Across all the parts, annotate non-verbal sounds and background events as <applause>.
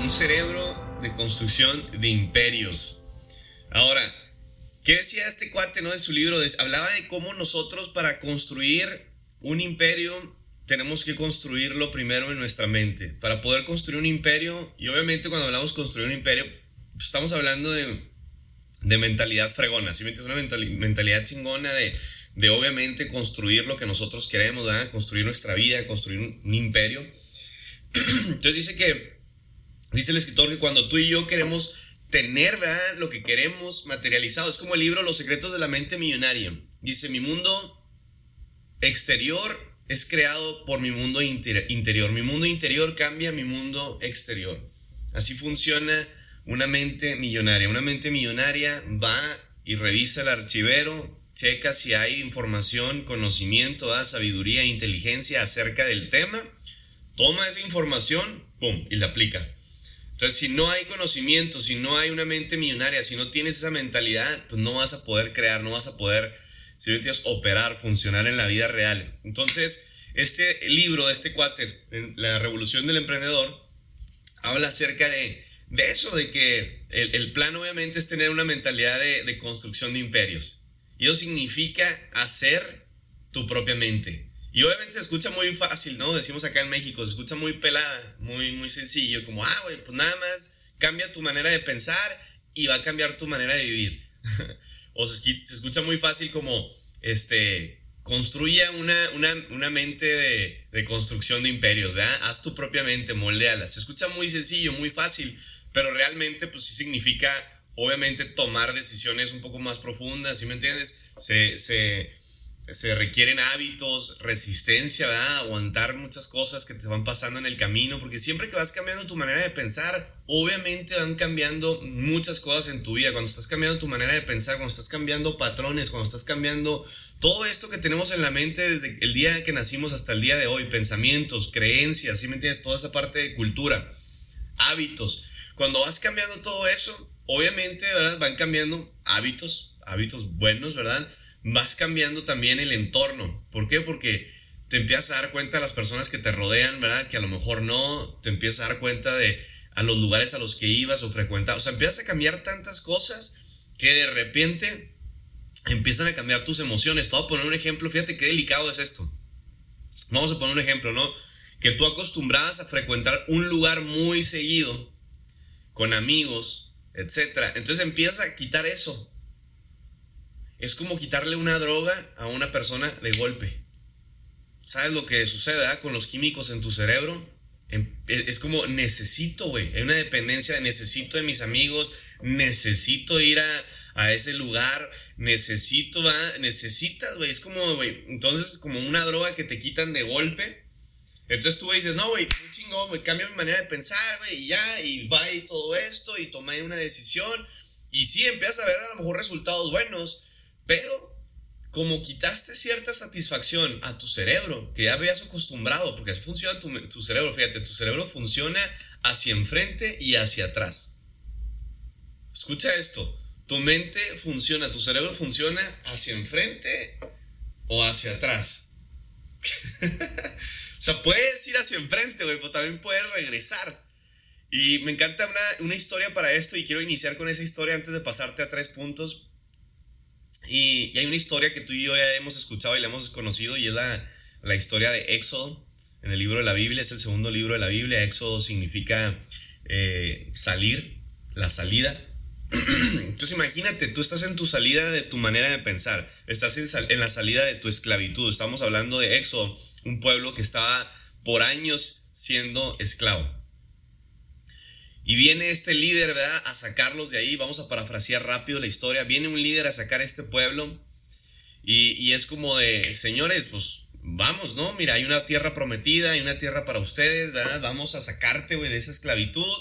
un cerebro de construcción de imperios. Ahora, ¿qué decía este cuate no, en su libro? Hablaba de cómo nosotros para construir un imperio tenemos que construirlo primero en nuestra mente. Para poder construir un imperio, y obviamente cuando hablamos construir un imperio, pues estamos hablando de, de mentalidad fregona, ¿sí? Una mentalidad chingona de, de obviamente construir lo que nosotros queremos, ¿verdad? Construir nuestra vida, construir un, imperio. <clears throat> Entonces dice que, dice el escritor que cuando tú y yo queremos tener, ¿verdad? Lo que queremos materializado, es como el libro Los secretos de la mente millonaria. Dice, mi mundo exterior es creado por mi mundo interior. Mi mundo interior cambia mi mundo exterior. Así funciona una mente millonaria. Una mente millonaria va y revisa el archivero, checa si hay información, conocimiento, da sabiduría, inteligencia acerca del tema, toma esa información, ¡pum! y la aplica. Entonces, si no hay conocimiento, si no hay una mente millonaria, si no tienes esa mentalidad, pues no vas a poder crear, no vas a poder si entiendes, operar, funcionar en la vida real. Entonces, este libro este cuáter, La Revolución del Emprendedor, habla acerca de, de eso, de que el, plan obviamente es tener una mentalidad de, de construcción de imperios. Y eso significa hacer tu propia mente. Y obviamente se escucha muy fácil, ¿no? Decimos acá en México, se escucha muy pelada, muy, muy sencillo, como, ah, güey, pues nada más cambia tu manera de pensar y va a cambiar tu manera de vivir. <laughs> o se, escucha muy fácil como, este, construye una, una, mente de, construcción de imperios, ¿verdad? Haz tu propia mente, moldeala. Se escucha muy sencillo, muy fácil, pero realmente pues sí significa, obviamente, tomar decisiones un poco más profundas, ¿sí me entiendes? Se, se, se requieren hábitos, resistencia, ¿verdad? Aguantar muchas cosas que te van pasando en el camino, porque siempre que vas cambiando tu manera de pensar, obviamente van cambiando muchas cosas en tu vida. Cuando estás cambiando tu manera de pensar, cuando estás cambiando patrones, cuando estás cambiando todo esto que tenemos en la mente desde el día que nacimos hasta el día de hoy, pensamientos, creencias, ¿sí me entiendes? Toda esa parte de cultura, hábitos. Cuando vas cambiando todo eso, obviamente. Van cambiando hábitos, hábitos buenos, ¿verdad? Vas cambiando también el entorno. ¿Por qué? Porque te empiezas a dar cuenta de las personas que te rodean, ¿verdad? Que a lo mejor no, te empiezas a dar cuenta de a los lugares a los que ibas o frecuentabas. O sea, empiezas a cambiar tantas cosas que de repente empiezan a cambiar tus emociones. Te voy a poner un ejemplo, fíjate qué delicado es esto. Vamos a poner un ejemplo, ¿no? Que tú acostumbrabas a frecuentar un lugar muy seguido, con amigos, etc. Entonces empiezas a quitar eso es como quitarle una droga a una persona de golpe. ¿Sabes lo que sucede ah, con los químicos en tu cerebro? Em, e, es como necesito, güey. Hay una dependencia, necesito de mis amigos, necesito ir a, ese lugar, necesito, necesitas, güey. Es como, güey, entonces como una droga que te quitan de golpe. Entonces tú dices, no, güey, chingón, güey, cambia mi manera de pensar, güey, y ya, y va y todo esto, y tomé una decisión. Y sí, empiezas a ver a lo mejor resultados buenos, pero como quitaste cierta satisfacción a tu cerebro, que ya habías acostumbrado, porque funciona tu, cerebro, fíjate, tu cerebro funciona hacia enfrente y hacia atrás. Escucha esto, tu mente funciona, tu cerebro funciona hacia enfrente o hacia atrás. <laughs> o sea, puedes ir hacia enfrente, güey, pero también puedes regresar. Y me encanta una historia para esto y quiero iniciar con esa historia antes de pasarte a tres puntos y, hay una historia que tú y yo ya hemos escuchado y la hemos conocido y es la, la historia de Éxodo en el libro de la Biblia, es el segundo libro de la Biblia. Éxodo significa eh, salir, la salida. <clears throat> Entonces imagínate, tú estás en tu salida de tu manera de pensar, estás en, en, la salida de tu esclavitud. Estamos hablando de Éxodo, un pueblo que estaba por años siendo esclavo. Y viene este líder, ¿verdad? A sacarlos de ahí. Vamos a parafrasear rápido la historia. Viene un líder a sacar este pueblo. Y, es como de, señores, pues vamos, ¿no? Mira, hay una tierra prometida, hay una tierra para ustedes, ¿verdad? Vamos a sacarte, güey, de esa esclavitud.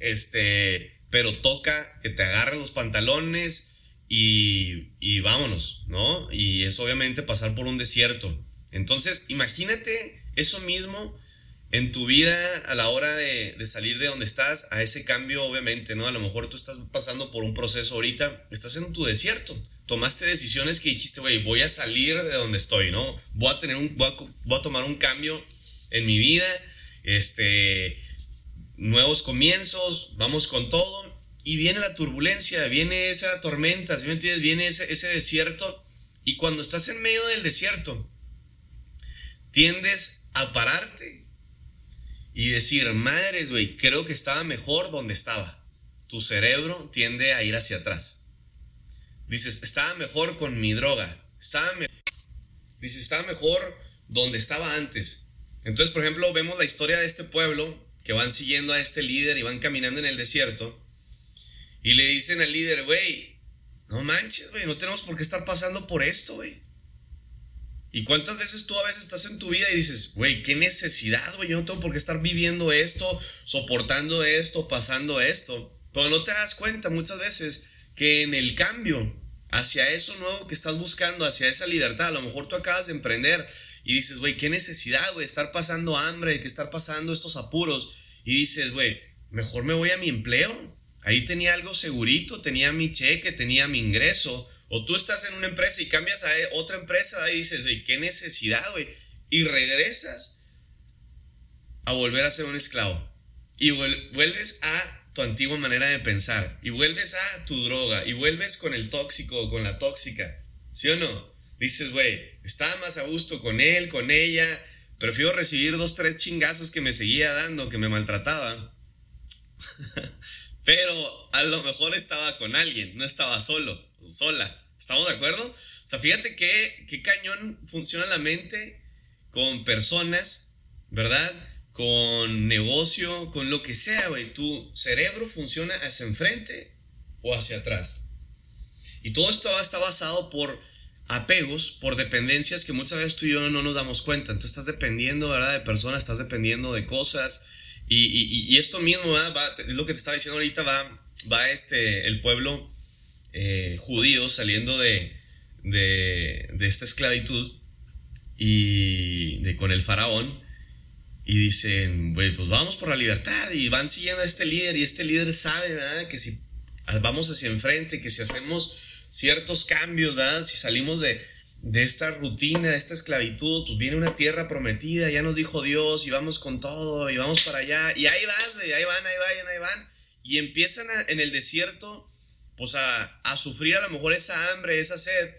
Este, pero toca que te agarren los pantalones y, y vámonos, ¿no? Y es obviamente pasar por un desierto. Entonces, imagínate eso mismo en tu vida a la hora de, salir de donde estás, a ese cambio obviamente, ¿no? A lo mejor tú estás pasando por un proceso ahorita, estás en tu desierto, tomaste decisiones que dijiste, güey, voy a salir de donde estoy, ¿no? Voy a tener un, voy a, tomar un cambio en mi vida, este, nuevos comienzos, vamos con todo. Y viene la turbulencia, viene esa tormenta, ¿sí me entiendes? Viene ese, ese desierto. Y cuando estás en medio del desierto, tiendes a pararte y decir, madres, güey, creo que estaba mejor donde estaba. Tu cerebro tiende a ir hacia atrás. Dices, estaba mejor con mi droga. Estaba Dices, estaba mejor donde estaba antes. Entonces, por ejemplo, vemos la historia de este pueblo que van siguiendo a este líder y van caminando en el desierto. Y le dicen al líder, güey, no manches, güey, no tenemos por qué estar pasando por esto, güey. ¿Y cuántas veces tú a veces estás en tu vida y dices, güey, qué necesidad, güey, yo no tengo por qué estar viviendo esto, soportando esto, pasando esto? Pero no te das cuenta muchas veces que en el cambio hacia eso nuevo que estás buscando, hacia esa libertad, a lo mejor tú acabas de emprender y dices, güey, qué necesidad, güey, estar pasando hambre, que estar pasando estos apuros. Y dices, güey, mejor me voy a mi empleo, Ahí tenía algo segurito, tenía mi cheque, tenía mi ingreso. O tú estás en una empresa y cambias a otra empresa y dices, güey, qué necesidad, güey. Y regresas a volver a ser un esclavo. Y vuelves a tu antigua manera de pensar. Y vuelves a tu droga. Y vuelves con el tóxico con la tóxica. ¿Sí o no? Dices, güey, estaba más a gusto con él, con ella. Prefiero recibir dos, tres chingazos que me seguía dando, que me maltrataba. <laughs> Pero a lo mejor estaba con alguien, no estaba solo, sola. ¿Estamos de acuerdo? O sea, fíjate qué, qué cañón funciona la mente con personas, ¿verdad? Con negocio, con lo que sea, güey. Tu cerebro funciona hacia enfrente o hacia atrás. Y todo esto está basado por apegos, por dependencias que muchas veces tú y yo no nos damos cuenta. Entonces estás dependiendo, ¿verdad? De personas, estás dependiendo de cosas, y, esto mismo va, es lo que te estaba diciendo ahorita, va, va este, el pueblo eh, judío saliendo de, de, esta esclavitud y con el faraón y dicen, pues vamos por la libertad y van siguiendo a este líder y este líder sabe. Que si vamos hacia enfrente, que si hacemos ciertos cambios, ¿verdad? Si salimos de, de esta rutina, de esta esclavitud, pues viene una tierra prometida, ya nos dijo Dios y vamos con todo y vamos para allá. Y ahí vas, güey, ahí van, ahí van, ahí van. Y empiezan en el desierto, pues a, a, sufrir a lo mejor esa hambre, esa sed,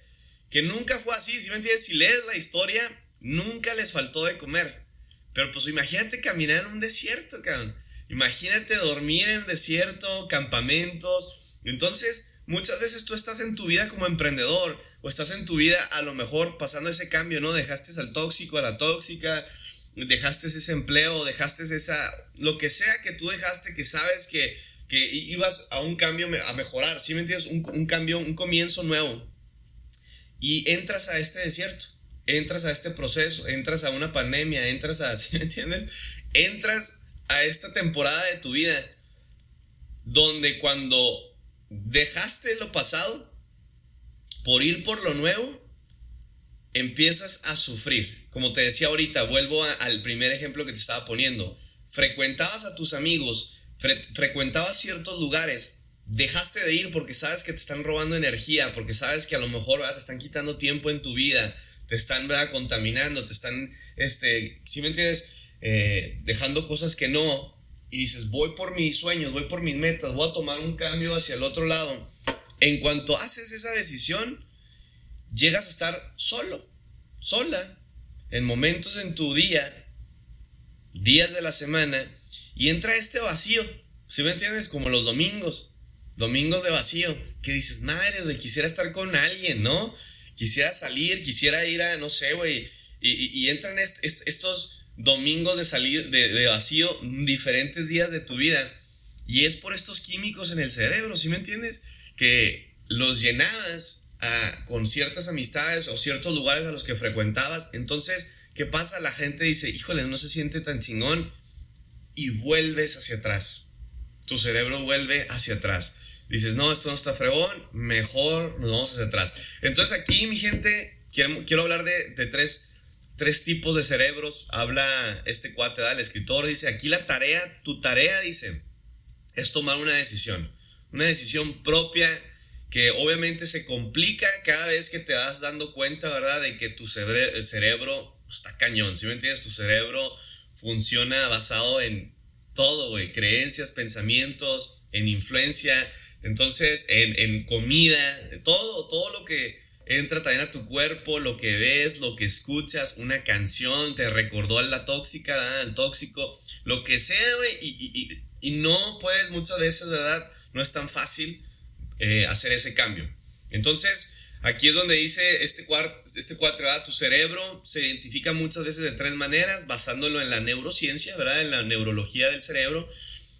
que nunca fue así, si me entiendes? Si lees la historia, nunca les faltó de comer. Pero pues imagínate caminar en un desierto, cabrón. Imagínate dormir en desierto, campamentos. Entonces, muchas veces tú estás en tu vida como emprendedor o estás en tu vida a lo mejor pasando ese cambio, ¿no? Dejaste al tóxico, a la tóxica, dejaste ese empleo, dejaste esa, lo que sea que tú dejaste, que sabes que, que ibas a un cambio, a mejorar, ¿sí me entiendes? Un, un cambio, un comienzo nuevo. Y entras a este desierto, entras a este proceso, entras a una pandemia, entras a, <laughs> ¿sí me entiendes? Entras a esta temporada de tu vida donde cuando dejaste lo pasado, por ir por lo nuevo, empiezas a sufrir. Como te decía ahorita, vuelvo al primer ejemplo que te estaba poniendo. Frecuentabas a tus amigos, frecuentabas ciertos lugares, dejaste de ir porque sabes que te están robando energía, porque sabes que a lo mejor te están quitando tiempo en tu vida, te están contaminando, te están, este, si me entiendes, eh, dejando cosas que no, y dices, voy por mis sueños, voy por mis metas, voy a tomar un cambio hacia el otro lado en cuanto haces esa decisión, llegas a estar solo, sola, en momentos en tu día, días de la semana, y entra este vacío, ¿sí me entiendes? Como los domingos, domingos de vacío, que dices, madre, güey, quisiera estar con alguien, ¿no? Quisiera salir, quisiera ir a, no sé, güey, y, entran estos domingos de salir, de, vacío, diferentes días de tu vida, y es por estos químicos en el cerebro, ¿sí me entiendes? que los llenabas ah, con ciertas amistades o ciertos lugares a los que frecuentabas. Entonces, ¿qué pasa? La gente dice, híjole, no se siente tan chingón y vuelves hacia atrás. Tu cerebro vuelve hacia atrás. Dices, no, esto no está fregón, mejor nos vamos hacia atrás. Entonces aquí, mi gente, quiero, quiero hablar de, de tres, tres, tipos de cerebros. Habla este cuate, el escritor, dice, aquí la tarea, tu tarea, dice, es tomar una decisión una decisión propia que obviamente se complica cada vez que te vas dando cuenta, ¿verdad? De que tu cerebro está cañón, ¿sí me entiendes? Tu cerebro funciona basado en todo, güey, creencias, pensamientos, en influencia, entonces en, en comida, todo, todo lo que entra también a tu cuerpo, lo que ves, lo que escuchas, una canción, te recordó a la tóxica, al tóxico, lo que sea, güey, y, y, no puedes muchas veces, ¿verdad? No es tan fácil eh, hacer ese cambio. Entonces, aquí es donde dice este, este cuatro, ¿verdad? Tu cerebro se identifica muchas veces de tres maneras, basándolo en la neurociencia, ¿verdad? En la neurología del cerebro.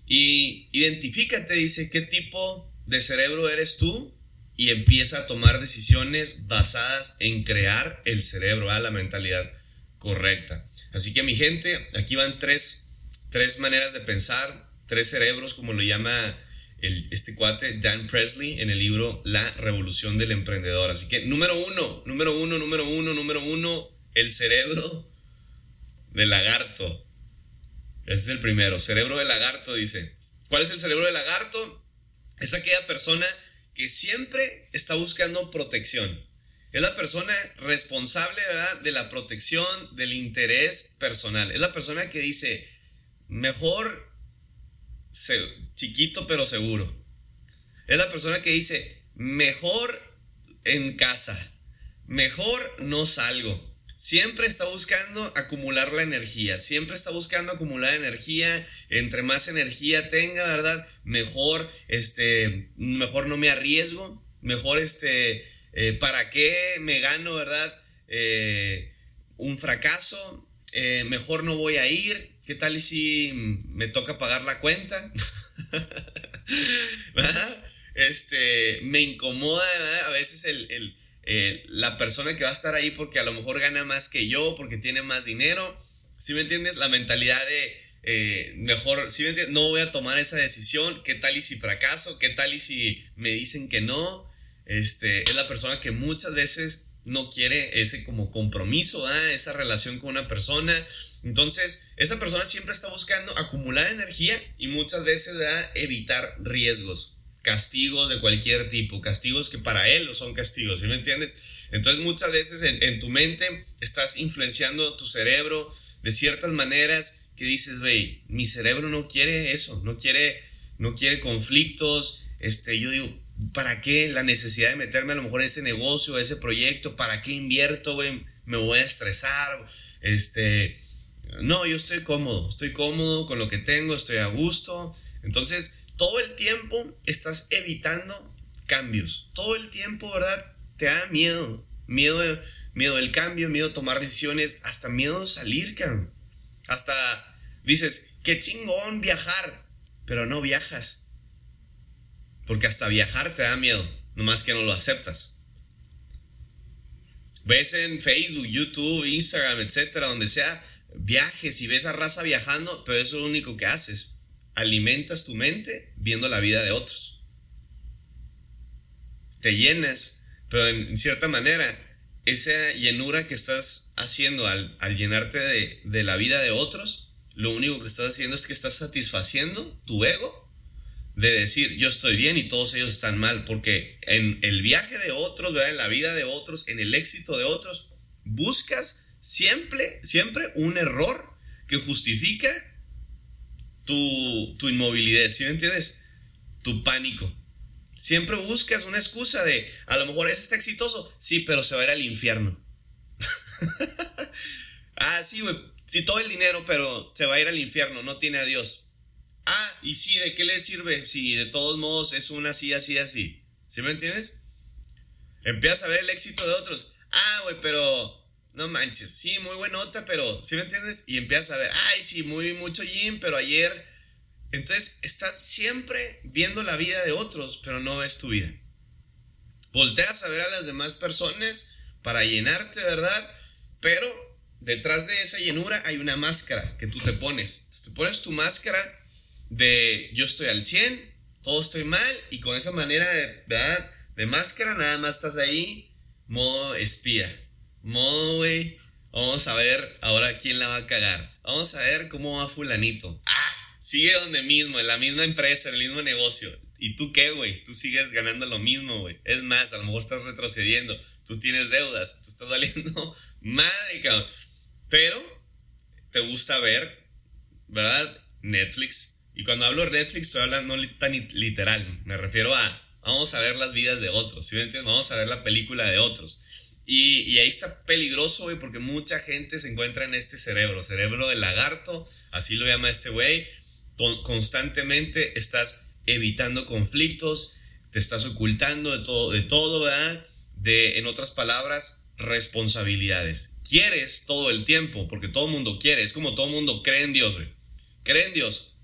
Y identifícate, dice, qué tipo de cerebro eres tú y empieza a tomar decisiones basadas en crear el cerebro, la mentalidad correcta. Así que mi gente, aquí van tres, tres maneras de pensar, tres cerebros, como lo llama este cuate Dan Presley en el libro La Revolución del Emprendedor. Así que número uno, número uno, número uno, número uno, el cerebro del lagarto. Ese es el primero, cerebro de lagarto, dice. ¿Cuál es el cerebro del lagarto? Es aquella persona que siempre está buscando protección. Es la persona responsable de la protección del interés personal. Es la persona que dice, mejor chiquito pero seguro. Es la persona que dice, mejor en casa, mejor no salgo. Siempre está buscando acumular la energía, siempre está buscando acumular energía, entre más energía tenga, ¿verdad? Mejor, este, mejor no me arriesgo, mejor, este, eh, ¿para qué me gano, ¿verdad? Eh, un fracaso, eh, mejor no voy a ir, ¿qué tal si me toca pagar la cuenta? <laughs> este, me incomoda a veces el eh, la persona que va a estar ahí porque a lo mejor gana más que yo, porque tiene más dinero. ¿Sí me entiendes? La mentalidad de eh, mejor, ¿sí me entiendes? No voy a tomar esa decisión. ¿Qué tal y si fracaso? ¿Qué tal y si me dicen que no? Este, es la persona que muchas veces no quiere ese como compromiso, esa relación con una persona. Entonces, esa persona siempre está buscando acumular energía y muchas veces evitar riesgos castigos de cualquier tipo, castigos que para él no son castigos, ¿sí me entiendes? Entonces muchas veces en, tu mente estás influenciando tu cerebro de ciertas maneras que dices, güey, mi cerebro no quiere eso, no quiere, no quiere conflictos, este, yo digo, ¿para qué la necesidad de meterme a lo mejor en ese negocio, ese proyecto? ¿Para qué invierto, güey? Me voy a estresar, este, no, yo estoy cómodo, estoy cómodo con lo que tengo, estoy a gusto, entonces todo el tiempo estás evitando cambios. Todo el tiempo, ¿verdad? Te da miedo. Miedo, miedo del cambio, miedo a tomar decisiones, hasta miedo a salir, cabrón. Hasta dices, qué chingón viajar, pero no viajas. Porque hasta viajar te da miedo, nomás que no lo aceptas. Ves en Facebook, YouTube, Instagram, etcétera, donde sea, viajes y ves a raza viajando, pero eso es lo único que haces alimentas tu mente viendo la vida de otros. Te llenas, pero en cierta manera, esa llenura que estás haciendo al, llenarte de, la vida de otros, lo único que estás haciendo es que estás satisfaciendo tu ego de decir yo estoy bien y todos ellos están mal, porque en el viaje de otros, en la vida de otros, en el éxito de otros, buscas siempre, siempre un error que justifica tu, inmovilidad, ¿sí me entiendes? Tu pánico. Siempre buscas una excusa de, a lo mejor ese está exitoso, sí, pero se va a ir al infierno. <laughs> ah, sí, güey, sí, todo el dinero, pero se va a ir al infierno, no tiene a Dios. Ah, y sí, ¿de qué le sirve? Si de todos modos es una así, así, así. ¿Sí me entiendes? Empiezas a ver el éxito de otros. Ah, güey, pero no manches, sí, muy buena nota, pero, ¿sí me entiendes? Y empiezas a ver, ay, sí, muy mucho gym, pero ayer... Entonces, estás siempre viendo la vida de otros, pero no ves tu vida. Volteas a ver a las demás personas para llenarte, ¿verdad? Pero detrás de esa llenura hay una máscara que tú te pones. te pones tu máscara de yo estoy al 100, todo estoy mal, y con esa manera de, ¿verdad? de máscara nada más estás ahí, modo espía modo, güey. Vamos a ver ahora quién la va a cagar. Vamos a ver cómo va fulanito. Ah, sigue donde mismo, en la misma empresa, en el mismo negocio. ¿Y tú qué, güey? Tú sigues ganando lo mismo, güey. Es más, a lo mejor estás retrocediendo. Tú tienes deudas. Tú estás valiendo <laughs> madre, cabrón. Pero te gusta ver, ¿verdad? Netflix. Y cuando hablo Netflix, estoy hablando no tan literal. Me refiero a, vamos a ver las vidas de otros, ¿sí me entiendes? Vamos a ver la película de otros. Y, ahí está peligroso, güey, porque mucha gente se encuentra en este cerebro, cerebro de lagarto, así lo llama este güey. constantemente estás evitando conflictos, te estás ocultando de todo, de todo, ¿verdad? De, en otras palabras, responsabilidades. Quieres todo el tiempo, porque todo el mundo quiere, es como todo el mundo cree en Dios, güey. Cree en Dios.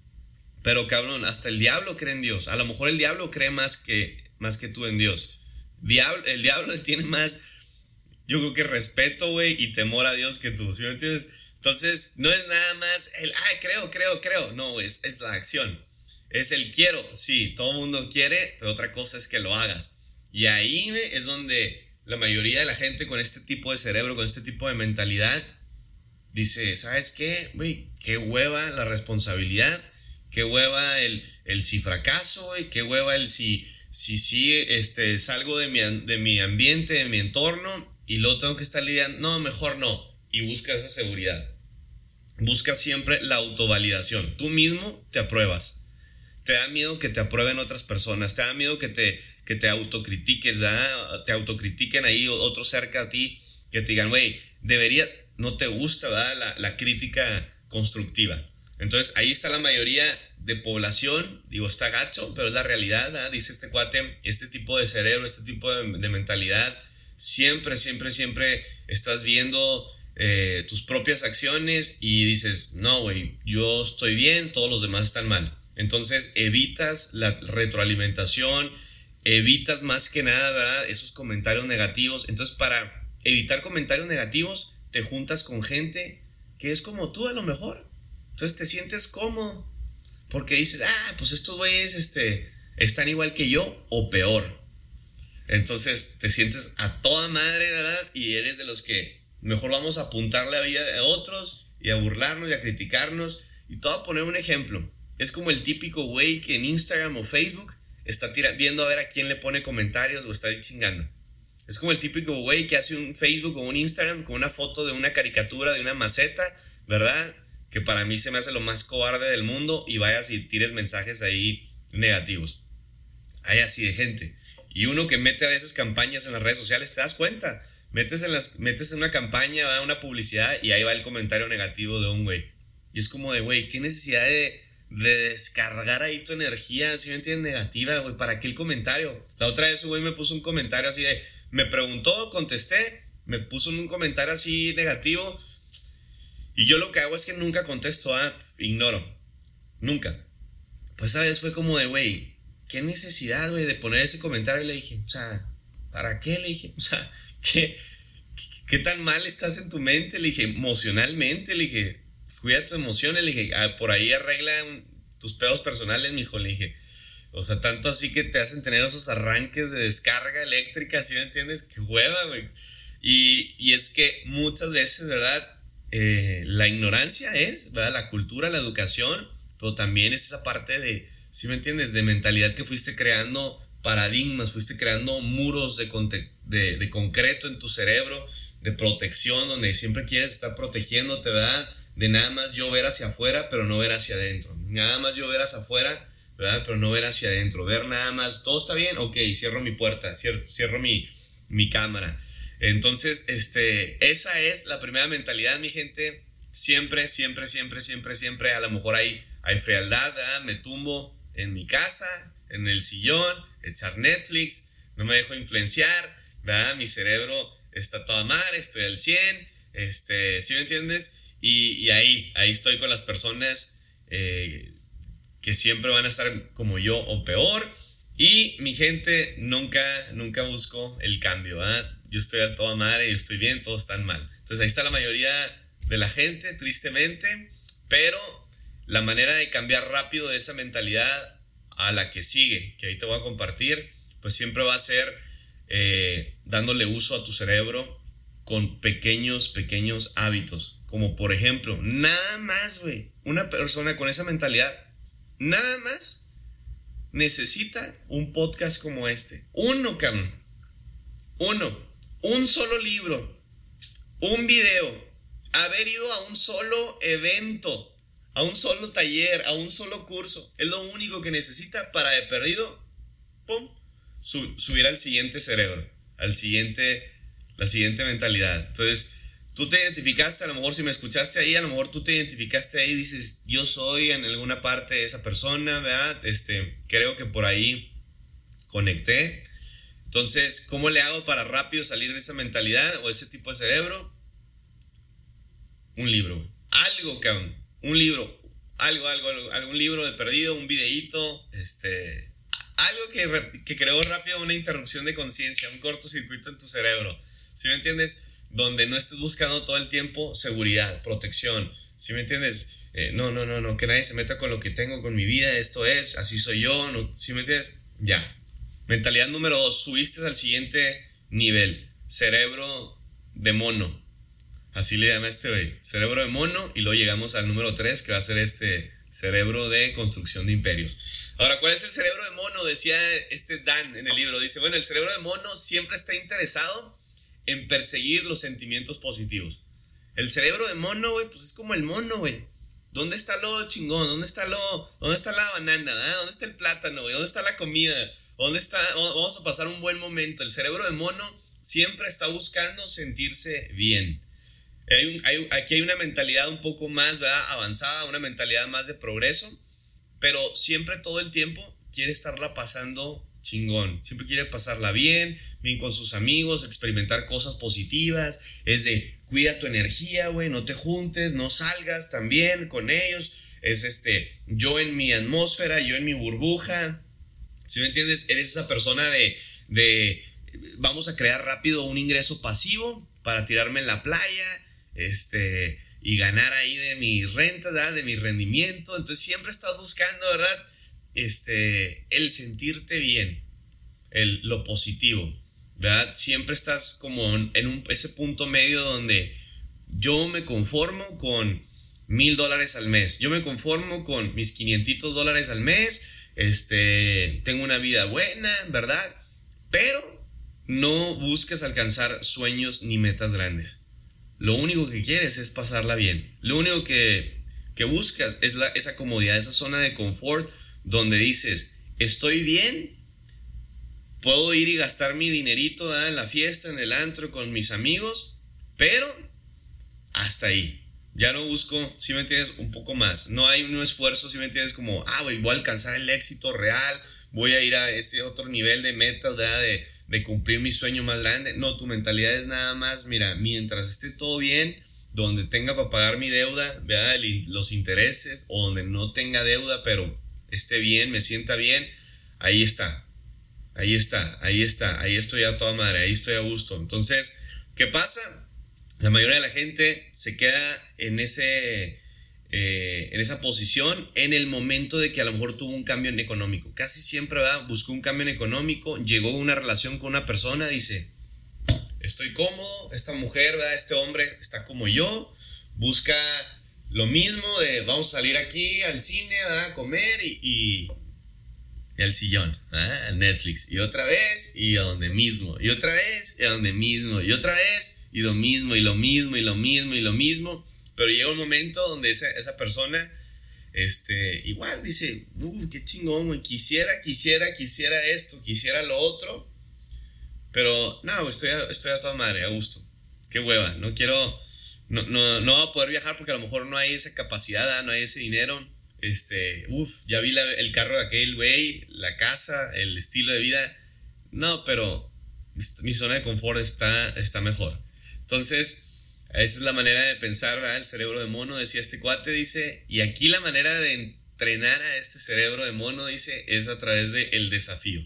Pero cabrón, hasta el diablo cree en Dios. A lo mejor el diablo cree más que, más que tú en Dios. Diablo, el diablo <laughs> tiene más yo creo que respeto, güey, y temor a Dios que tú, ¿sí me entiendes? Entonces, no es nada más el, ay, creo, creo, creo. No, es, es la acción. Es el quiero, sí, todo el mundo quiere, pero otra cosa es que lo hagas. Y ahí es donde la mayoría de la gente con este tipo de cerebro, con este tipo de mentalidad, dice, ¿sabes qué? Güey, qué hueva la responsabilidad, qué hueva el, el si fracaso, güey, qué hueva el si, si, si este, salgo de mi, de mi ambiente, de mi entorno y luego tengo que estar lidiando, no, mejor no, y busca esa seguridad. Busca siempre la autovalidación. Tú mismo te apruebas. Te da miedo que te aprueben otras personas, te da miedo que te, que te autocritiques, ¿verdad? Te autocritiquen ahí otros cerca a ti, que te digan, güey, debería, no te gusta, ¿verdad? La, la crítica constructiva. Entonces ahí está la mayoría de población, digo, está gacho, pero es la realidad, ¿verdad? dice este cuate, este tipo de cerebro, este tipo de, de mentalidad, siempre, siempre, siempre estás viendo eh, tus propias acciones y dices, no, güey, yo estoy bien, todos los demás están mal. Entonces evitas la retroalimentación, evitas más que nada esos comentarios negativos. Entonces para evitar comentarios negativos, te juntas con gente que es como tú a lo mejor. Entonces te sientes cómodo. Porque dices, ah, pues estos güeyes este, están igual que yo o peor. Entonces te sientes a toda madre, ¿verdad? Y eres de los que mejor vamos a apuntarle a vida de otros y a burlarnos y a criticarnos. Y todo a poner un ejemplo. Es como el típico güey que en Instagram o Facebook está viendo a ver a quién le pone comentarios o está chingando. Es como el típico güey que hace un Facebook o un Instagram con una foto de una caricatura de una maceta, ¿verdad? Que para mí se me hace lo más cobarde del mundo y vayas y tires mensajes ahí negativos. Hay así de gente. Y uno que mete a veces campañas en las redes sociales, te das cuenta. Metes en, las, metes en una campaña, una publicidad y ahí va el comentario negativo de un güey. Y es como de, güey, ¿qué necesidad de, de descargar ahí tu energía, si me entiendes, negativa, güey? ¿Para qué el comentario? La otra vez, güey, me puso un comentario así de, me preguntó, contesté, me puso un comentario así negativo. Y yo lo que hago es que nunca contesto, ah, ignoro. Nunca. Pues, ¿sabes? Fue como de, güey, qué necesidad, güey, de poner ese comentario. Y le dije, o sea, ¿para qué? Le dije, o sea, <laughs> ¿qué, qué, tan mal estás en tu mente? Le dije, emocionalmente, le dije, cuida tus emociones. Le dije, ah, por ahí arregla tus pedos personales, mijo. Le dije, o sea, tanto así que te hacen tener esos arranques de descarga eléctrica, ¿sí me entiendes? Qué hueva, güey. Y, y es que muchas veces, ¿verdad? Eh, la ignorancia es, ¿verdad? La cultura, la educación, pero también es esa parte de ¿sí me entiendes? De mentalidad que fuiste creando paradigmas, fuiste creando muros de, de, concreto en tu cerebro, de protección, donde siempre quieres estar protegiéndote, ¿verdad? De nada más yo ver hacia afuera, pero no ver hacia adentro. Nada más yo ver hacia afuera, ¿verdad? Pero no ver hacia adentro. Ver nada más, todo está bien, ok, cierro mi puerta, cierro, cierro mi, mi cámara. Entonces, este, esa es la primera mentalidad, mi gente. Siempre, siempre, siempre, siempre, siempre, a lo mejor hay, hay frialdad, ¿verdad? Me tumbo, en mi casa, en el sillón, echar Netflix, no me dejo influenciar, ¿verdad? Mi cerebro está toda mal, estoy al 100, este, ¿sí me entiendes? Y, ahí, ahí estoy con las personas eh, que siempre van a estar como yo o peor. Y mi gente, nunca, nunca busco el cambio, ¿verdad? Yo estoy a toda madre, yo estoy bien, todos están mal. Entonces ahí está la mayoría de la gente, tristemente, pero la manera de cambiar rápido de esa mentalidad a la que sigue, que ahí te voy a compartir, pues siempre va a ser eh, dándole uso a tu cerebro con pequeños, pequeños hábitos. Como por ejemplo, nada más, güey, una persona con esa mentalidad, nada más necesita un podcast como este. Uno, cabrón. Uno. Un solo libro. Un video. Haber ido a un solo evento a un solo taller, a un solo curso. Es lo único que necesita para de perdido, ¡pum!, subir al siguiente cerebro, al siguiente, la siguiente mentalidad. Entonces, tú te identificaste, a lo mejor si me escuchaste ahí, a lo mejor tú te identificaste ahí y dices, yo soy en alguna parte esa persona, ¿verdad? Este, creo que por ahí conecté. Entonces, ¿cómo le hago para rápido salir de esa mentalidad o ese tipo de cerebro? Un libro. Algo, cabrón. Un libro. Algo, algo. Algún libro de perdido, un videíto, este... Algo que, que creó rápido una interrupción de conciencia, un cortocircuito en tu cerebro. ¿Sí me entiendes? Donde no estés buscando todo el tiempo seguridad, protección. ¿Sí me entiendes? Eh, no, no, no, no, que nadie se meta con lo que tengo, con mi vida, esto es, así soy yo, no, ¿sí me entiendes? Ya, Mentalidad número dos, subiste al siguiente nivel. Cerebro de mono. Así le llama este güey. Cerebro de mono. Y luego llegamos al número tres, que va a ser este cerebro de construcción de imperios. Ahora, ¿cuál es el cerebro de mono? Decía este Dan en el libro. Dice, bueno, el cerebro de mono siempre está interesado en perseguir los sentimientos positivos. El cerebro de mono, güey, pues es como el mono, güey. ¿Dónde está lo chingón? ¿Dónde está lo... ¿Dónde está la banana? ¿Dónde está el plátano, güey? ¿Dónde está la comida? ¿Dónde está? Vamos a pasar un buen momento. El cerebro de mono siempre está buscando sentirse bien. Aquí hay una mentalidad un poco más avanzada, una mentalidad más de progreso, pero siempre todo el tiempo quiere estarla pasando chingón. Siempre quiere pasarla bien, bien con sus amigos, experimentar cosas positivas. Es de cuida tu energía, güey, no te juntes, no salgas también con ellos. Es este, yo en mi atmósfera, yo en mi burbuja, si me entiendes? Eres esa persona de, de, vamos a crear rápido un ingreso pasivo para tirarme en la playa, este, y ganar ahí de mi renta, de mi rendimiento. Entonces siempre estás buscando, ¿verdad? Este, el sentirte bien, el, lo positivo, ¿verdad? Siempre estás como en un, ese punto medio donde yo me conformo con mil dólares al mes, yo me conformo con mis 500 dólares al mes, este, tengo una vida buena, ¿verdad? Pero no busques alcanzar sueños ni metas grandes. Lo único que quieres es pasarla bien. Lo único que, que buscas es la, esa comodidad, esa zona de confort donde dices, estoy bien, puedo ir y gastar mi dinerito en la fiesta, en el antro, con mis amigos, pero hasta ahí. Ya no busco, si me entiendes, un poco más. No hay un esfuerzo, si me entiendes, como, ah, voy a alcanzar el éxito real, voy a ir a ese otro nivel de metas, De, de cumplir mi sueño más grande. No, tu mentalidad es nada más, mira, mientras esté todo bien, donde tenga para pagar mi deuda, ¿verdad? los intereses, o donde no tenga deuda, pero esté bien, me sienta bien, ahí está. Ahí está, ahí está, ahí estoy a toda madre, ahí estoy a gusto. Entonces, ¿qué pasa? La mayoría de la gente se queda en, ese, eh, en esa posición en el momento de que a lo mejor tuvo un cambio en económico. Casi siempre buscó un cambio en económico, llegó a una relación con una persona, dice, estoy cómodo, esta mujer, ¿verdad? este hombre está como yo, busca lo mismo de vamos a salir aquí al cine, a comer y, y, al sillón, al Netflix, y otra vez, y a donde mismo, y otra vez, y a donde mismo, y otra vez, y lo mismo, y lo mismo, y lo mismo, y lo mismo. Pero llega un momento donde esa, esa persona, este, igual dice, uh, qué chingón, güey, quisiera, quisiera, quisiera esto, quisiera lo otro. Pero, no, estoy a, estoy a toda madre, a gusto. Qué hueva, no quiero, no, no, no voy a poder viajar porque a lo mejor no hay esa capacidad, no hay ese dinero. Este, uff, ya vi el carro de aquel güey, la casa, el estilo de vida. No, pero mi zona de confort está, está mejor. Entonces, esa es la manera de pensar, ¿verdad? El cerebro de mono, decía este cuate, dice, y aquí la manera de entrenar a este cerebro de mono, dice, es a través del el desafío.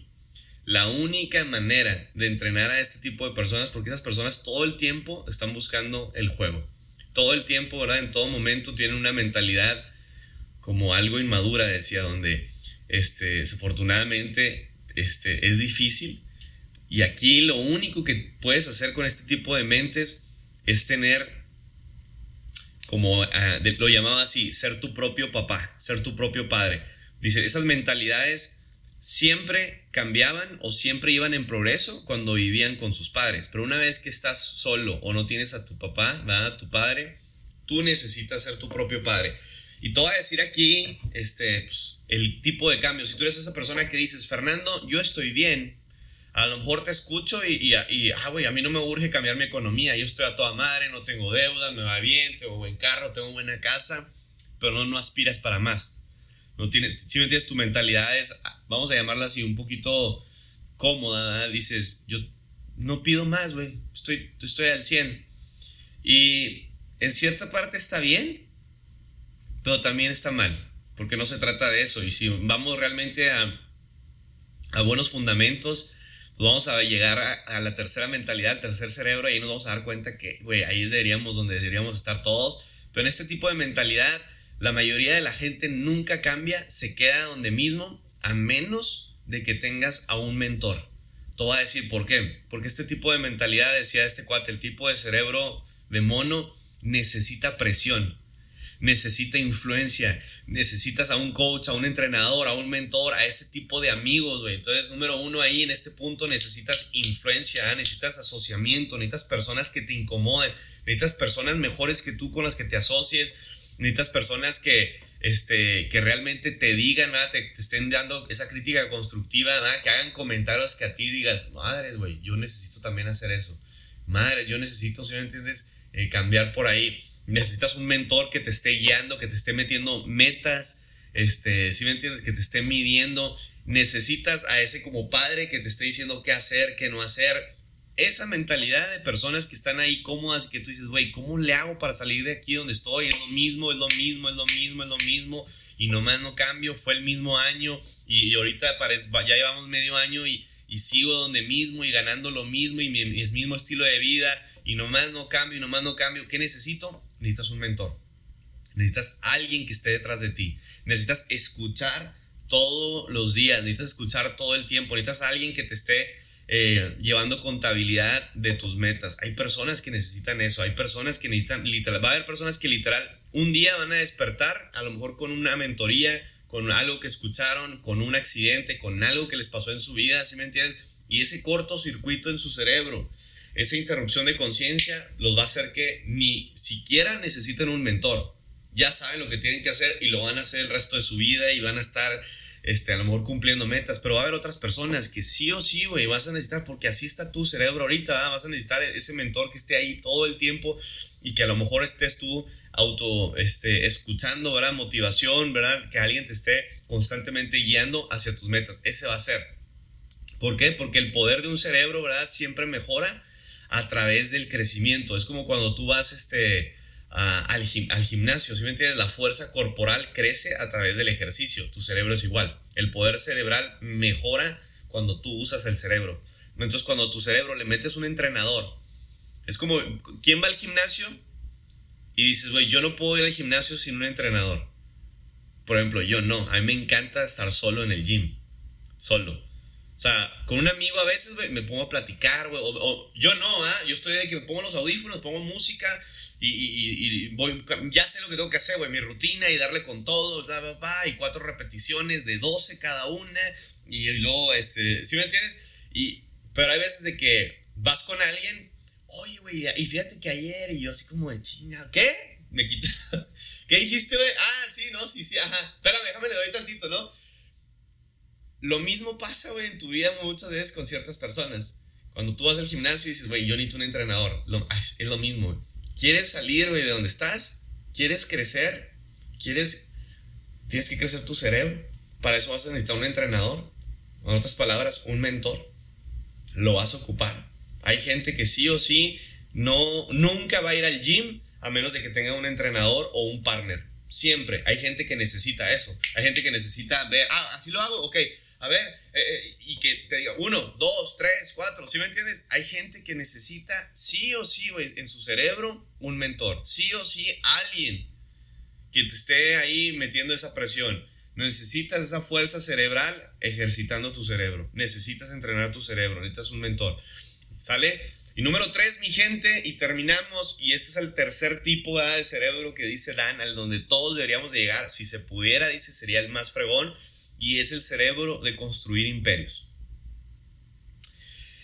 La única manera de entrenar a este tipo de personas, porque esas personas todo el tiempo están buscando el juego. Todo el tiempo, ¿verdad? En todo momento tienen una mentalidad como algo inmadura, decía, donde este, desafortunadamente este, es difícil y aquí lo único que puedes hacer con este tipo de mentes es tener, como ah, lo llamaba así, ser tu propio papá, ser tu propio padre. Dice, esas mentalidades siempre cambiaban o siempre iban en progreso cuando vivían con sus padres. Pero una vez que estás solo o no tienes a tu papá, a tu padre, tú necesitas ser tu propio padre. Y te voy a decir aquí este, pues, el tipo de cambio. Si tú eres esa persona que dices, Fernando, yo estoy bien, a lo mejor te escucho y, y, y ah, güey, a mí no me urge cambiar mi economía. Yo estoy a toda madre, no tengo deuda, me va bien, tengo buen carro, tengo buena casa, pero no, no aspiras para más. No tiene, si me entiendes, tu mentalidad es, vamos a llamarla así, un poquito cómoda. Dices, yo no pido más, güey, estoy, estoy al 100. Y en cierta parte está bien, pero también está mal, porque no se trata de eso. Y si vamos realmente a, a buenos fundamentos, vamos a llegar a, la tercera mentalidad, al tercer cerebro, y ahí nos vamos a dar cuenta que, güey, ahí deberíamos donde deberíamos estar todos. Pero en este tipo de mentalidad, la mayoría de la gente nunca cambia, se queda donde mismo, a menos de que tengas a un mentor. Te voy a decir por qué. Porque este tipo de mentalidad, decía este cuate, el tipo de cerebro de mono necesita presión necesita influencia, necesitas a un coach, a un entrenador, a un mentor, a ese tipo de amigos, güey. Entonces, número uno ahí en este punto necesitas influencia, ¿ah? necesitas asociamiento, necesitas personas que te incomoden, necesitas personas mejores que tú con las que te asocies, necesitas personas que, este, que realmente te digan, te, estén dando esa crítica constructiva, que hagan comentarios que a ti digas, madres, güey, yo necesito también hacer eso. Madre, yo necesito, si me entiendes, eh, cambiar por ahí necesitas un mentor que te esté guiando, que te esté metiendo metas, este, si me entiendes, que te esté midiendo. Necesitas a ese como padre que te esté diciendo qué hacer, qué no hacer. Esa mentalidad de personas que están ahí cómodas y que tú dices, güey, ¿cómo le hago para salir de aquí donde estoy? Es lo mismo, es lo mismo, es lo mismo, es lo mismo. Y nomás no cambio, fue el mismo año y, ahorita parece, ya llevamos medio año y, y sigo donde mismo y ganando lo mismo y mi, mi mismo estilo de vida y nomás no cambio y nomás no cambio. ¿Qué necesito? Necesitas un mentor. Necesitas alguien que esté detrás de ti. Necesitas escuchar todos los días. Necesitas escuchar todo el tiempo. Necesitas alguien que te esté eh, llevando contabilidad de tus metas. Hay personas que necesitan eso. Hay personas que necesitan, literal, va a haber personas que literal un día van a despertar, a lo mejor con una mentoría, con algo que escucharon, con un accidente, con algo que les pasó en su vida, ¿sí me entiendes? Y ese cortocircuito en su cerebro esa interrupción de conciencia los va a hacer que ni siquiera necesiten un mentor. Ya saben lo que tienen que hacer y lo van a hacer el resto de su vida y van a estar este, a lo mejor cumpliendo metas, pero va a haber otras personas que sí o sí, güey, vas a necesitar, porque así está tu cerebro ahorita, vas a necesitar ese mentor que esté ahí todo el tiempo y que a lo mejor estés tú auto este, escuchando, ¿verdad? Motivación, ¿verdad? Que alguien te esté constantemente guiando hacia tus metas. Ese va a ser. ¿Por qué? Porque el poder de un cerebro, ¿verdad? Siempre mejora a través del crecimiento. Es como cuando tú vas este, al, gimnasio, si me entiendes? La fuerza corporal crece a través del ejercicio. Tu cerebro es igual. El poder cerebral mejora cuando tú usas el cerebro. Entonces, cuando tu cerebro le metes un entrenador, es como, ¿quién va al gimnasio? Y dices, güey, yo no puedo ir al gimnasio sin un entrenador. Por ejemplo, yo no. A mí me encanta estar solo en el gym. Solo. O sea, con un amigo a veces me pongo a platicar, güey. O, yo no, ¿ah? Yo estoy de que me pongo los audífonos, pongo música y, voy, ya sé lo que tengo que hacer, güey. Mi rutina y darle con todo, bla, y cuatro repeticiones de 12 cada una. Y, luego, este, ¿sí me entiendes? Y, pero hay veces de que vas con alguien, oye, güey, y fíjate que ayer, y yo así como de chinga, ¿qué? Me quito. <laughs> ¿Qué dijiste, güey? Ah, sí, no, sí, sí, ajá. Espérame, déjame le doy tantito, ¿no? Lo mismo pasa, güey, en tu vida muchas veces con ciertas personas. Cuando tú vas al gimnasio y dices, güey, yo necesito un entrenador. Ah, es, lo mismo, ¿Quieres salir, güey, de donde estás? ¿Quieres crecer? ¿Quieres... Tienes que crecer tu cerebro. Para eso vas a necesitar un entrenador. En otras palabras, un mentor. Lo vas a ocupar. Hay gente que sí o sí no, nunca va a ir al gym a menos de que tenga un entrenador o un partner. Siempre. Hay gente que necesita eso. Hay gente que necesita ver, ah, así lo hago, ok a ver, eh, eh, y que te diga uno, dos, tres, cuatro, ¿sí me entiendes? Hay gente que necesita sí o sí, en su cerebro un mentor, sí o sí alguien que te esté ahí metiendo esa presión. Necesitas esa fuerza cerebral ejercitando tu cerebro. Necesitas entrenar tu cerebro. Necesitas un mentor. ¿Sale? Y número tres, mi gente, y terminamos. Y este es el tercer tipo de cerebro que dice Dan, al donde todos deberíamos llegar. Si se pudiera, dice, sería el más fregón y es el cerebro de construir imperios.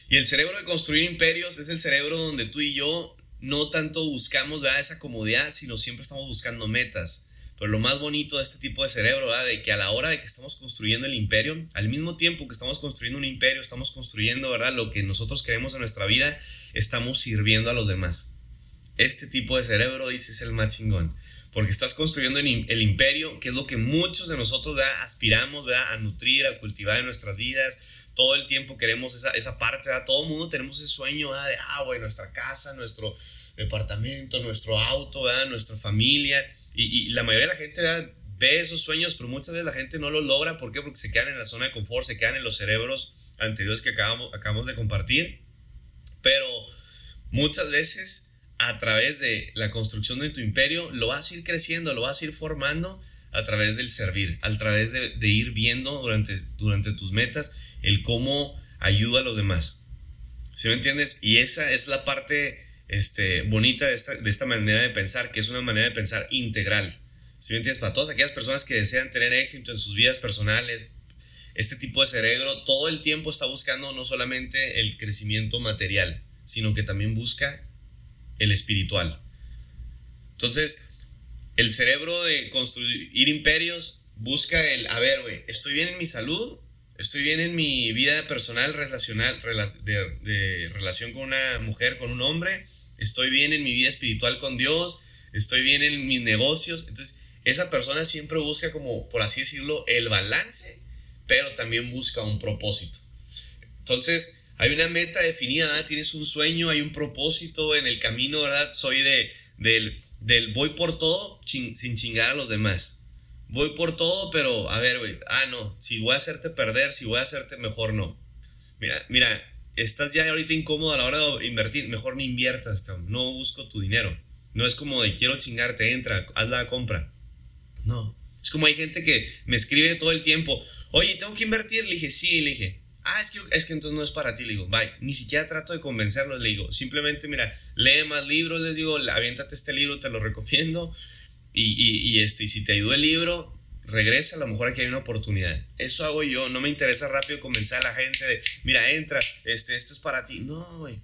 Y el cerebro de construir imperios es el cerebro donde tú y yo no tanto buscamos esa comodidad, sino siempre estamos buscando metas. pero lo más bonito de este tipo de cerebro, ¿verdad? De que a la hora de que estamos construyendo el imperio, al mismo tiempo que estamos construyendo un imperio, estamos construyendo, ¿verdad? Lo que nosotros queremos en nuestra vida, estamos sirviendo a los demás. Este tipo de cerebro, dice, es el más chingón. Porque estás construyendo el imperio, que es lo que muchos de nosotros ¿verdad? aspiramos ¿verdad? a nutrir, a cultivar en nuestras vidas. Todo el tiempo queremos esa, esa parte, ¿verdad? todo el mundo tenemos ese sueño de, ah, güey, nuestra casa, nuestro departamento, nuestro auto, nuestra familia y, la mayoría de la gente ve esos sueños, pero muchas veces la gente no lo logra. ¿Por qué? Porque se quedan en la zona de confort, se quedan en los cerebros anteriores que acabamos, acabamos de compartir. Pero muchas veces a través de la construcción de tu imperio lo vas a ir creciendo, lo vas a ir formando a través del servir, a través de, ir viendo durante, durante tus metas el cómo ayuda a los demás. ¿Sí me entiendes? Y esa es la parte este, bonita de esta, de esta manera de pensar, que es una manera de pensar integral. Si me entiendes? Para todas aquellas personas que desean tener éxito en sus vidas personales, este tipo de cerebro todo el tiempo está buscando no solamente el crecimiento material, sino que también busca el espiritual. Entonces, el cerebro de construir imperios busca el, a ver, güey, estoy bien en mi salud, estoy bien en mi vida personal, relacional, de, de relación con una mujer, con un hombre, estoy bien en mi vida espiritual con Dios, estoy bien en mis negocios. Entonces, esa persona siempre busca como, por así decirlo, el balance, pero también busca un propósito. Entonces, hay una meta definida, tienes un sueño, hay un propósito en el camino, ¿verdad? Soy de, del, del voy por todo sin, chingar a los demás. Voy por todo, pero a ver, güey, ah, no, si voy a hacerte perder, si voy a hacerte mejor, no. Mira, mira, estás ya ahorita incómodo a la hora de invertir, mejor no inviertas, no busco tu dinero. No es como de quiero chingarte, entra, haz la compra. No. Es como hay gente que me escribe todo el tiempo, oye, tengo que invertir. Le dije, sí, le dije, ah, es que, es que entonces no es para ti. Le digo, bye. Ni siquiera trato de convencerlos. Le digo, simplemente, mira, lee más libros. Les digo, aviéntate este libro, te lo recomiendo. Y, este, y si te ayudó el libro, regresa, a lo mejor aquí hay una oportunidad. Eso hago yo, no me interesa rápido convencer a la gente de, mira, entra, este, esto es para ti. No, güey,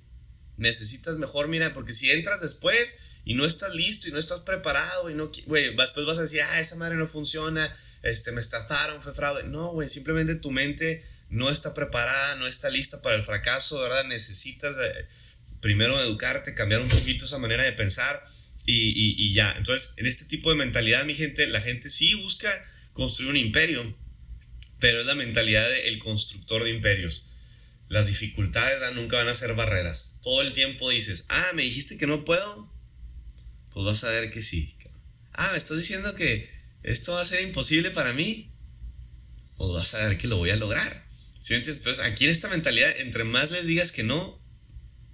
necesitas mejor, mira, porque si entras después y no estás listo y no estás preparado y no, güey, después vas a decir, ah, esa madre no funciona, este, me estafaron, fue fraude. No, güey, simplemente tu mente no está preparada, no está lista para el fracaso, ¿verdad? Necesitas eh, primero educarte, cambiar un poquito esa manera de pensar y, ya. Entonces, en este tipo de mentalidad, mi gente, la gente sí busca construir un imperio, pero es la mentalidad del constructor de imperios. Las dificultades nunca van a ser barreras. Todo el tiempo dices, ah, me dijiste que no puedo, pues vas a ver que sí. Ah, me estás diciendo que esto va a ser imposible para mí, pues vas a ver que lo voy a lograr. ¿Sí Entonces, aquí en esta mentalidad, entre más les digas que no,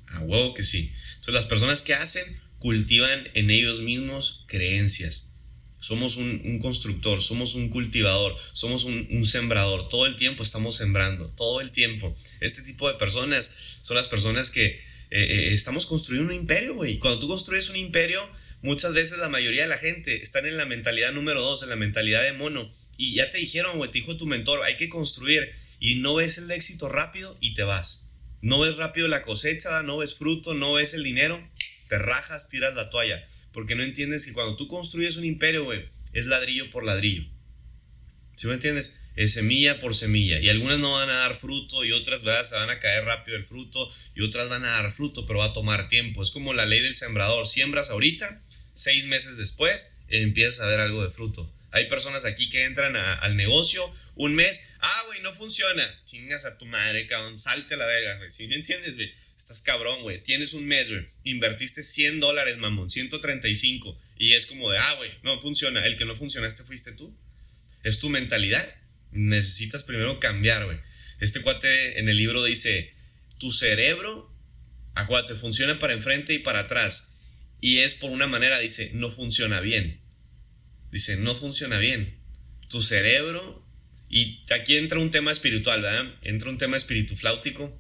a huevo que sí. Entonces, las personas que hacen cultivan en ellos mismos creencias. Somos un, constructor, somos un cultivador, somos un, sembrador. Todo el tiempo estamos sembrando, todo el tiempo. Este tipo de personas son las personas que eh, eh, estamos construyendo un imperio, güey. Cuando tú construyes un imperio, muchas veces la mayoría de la gente están en la mentalidad número dos, en la mentalidad de mono. Y ya te dijeron, güey, te dijo tu mentor, hay que construir. Y no ves el éxito rápido y te vas. No ves rápido la cosecha, no ves fruto, no ves el dinero te rajas, tiras la toalla, porque no entiendes que cuando tú construyes un imperio, güey, es ladrillo por ladrillo. ¿Sí me entiendes? Es semilla por semilla. Y algunas no van a dar fruto y otras ¿verdad? se van a caer rápido el fruto y otras van a dar fruto, pero va a tomar tiempo. Es como la ley del sembrador. Siembras ahorita, seis meses después empiezas a ver algo de fruto. Hay personas aquí que entran al negocio un mes. Ah, güey, no funciona. Chingas a tu madre, cabrón. Salte a la verga, güey. ¿Sí me entiendes, güey? estás cabrón, güey. Tienes un mes, güey. Invertiste 100 dólares, mamón, 135. Y es como de, ah, güey, no funciona. El que no funcionaste fuiste tú. Es tu mentalidad. Necesitas primero cambiar, güey. Este cuate en el libro dice, tu cerebro, acuérdate, funciona para enfrente y para atrás. Y es por una manera, dice, no funciona bien. Dice, no funciona bien. Tu cerebro, y aquí entra un tema espiritual, ¿verdad? Entra un tema espiritufláutico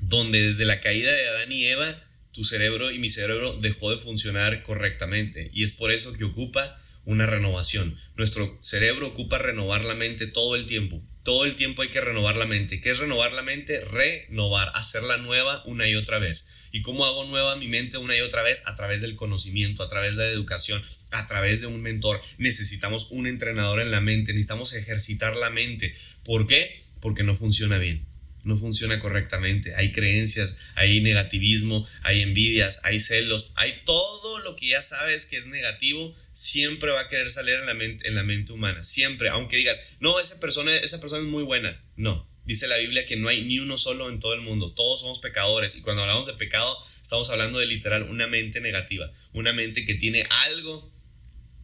donde desde la caída de Adán y Eva, tu cerebro y mi cerebro dejó de funcionar correctamente. Y es por eso que ocupa una renovación. Nuestro cerebro ocupa renovar la mente todo el tiempo. Todo el tiempo hay que renovar la mente. ¿Qué es renovar la mente? Renovar, hacerla nueva una y otra vez. ¿Y cómo hago nueva mi mente una y otra vez? A través del conocimiento, a través de la educación, a través de un mentor. Necesitamos un entrenador en la mente, necesitamos ejercitar la mente. ¿Por qué? Porque no funciona bien no funciona correctamente. Hay creencias, hay negativismo, hay envidias, hay celos, hay todo lo que ya sabes que es negativo, siempre va a querer salir en la mente, en la mente humana. Siempre, aunque digas, no, esa persona, esa persona es muy buena. No, dice la Biblia que no hay ni uno solo en todo el mundo. Todos somos pecadores. Y cuando hablamos de pecado, estamos hablando de literal una mente negativa, una mente que tiene algo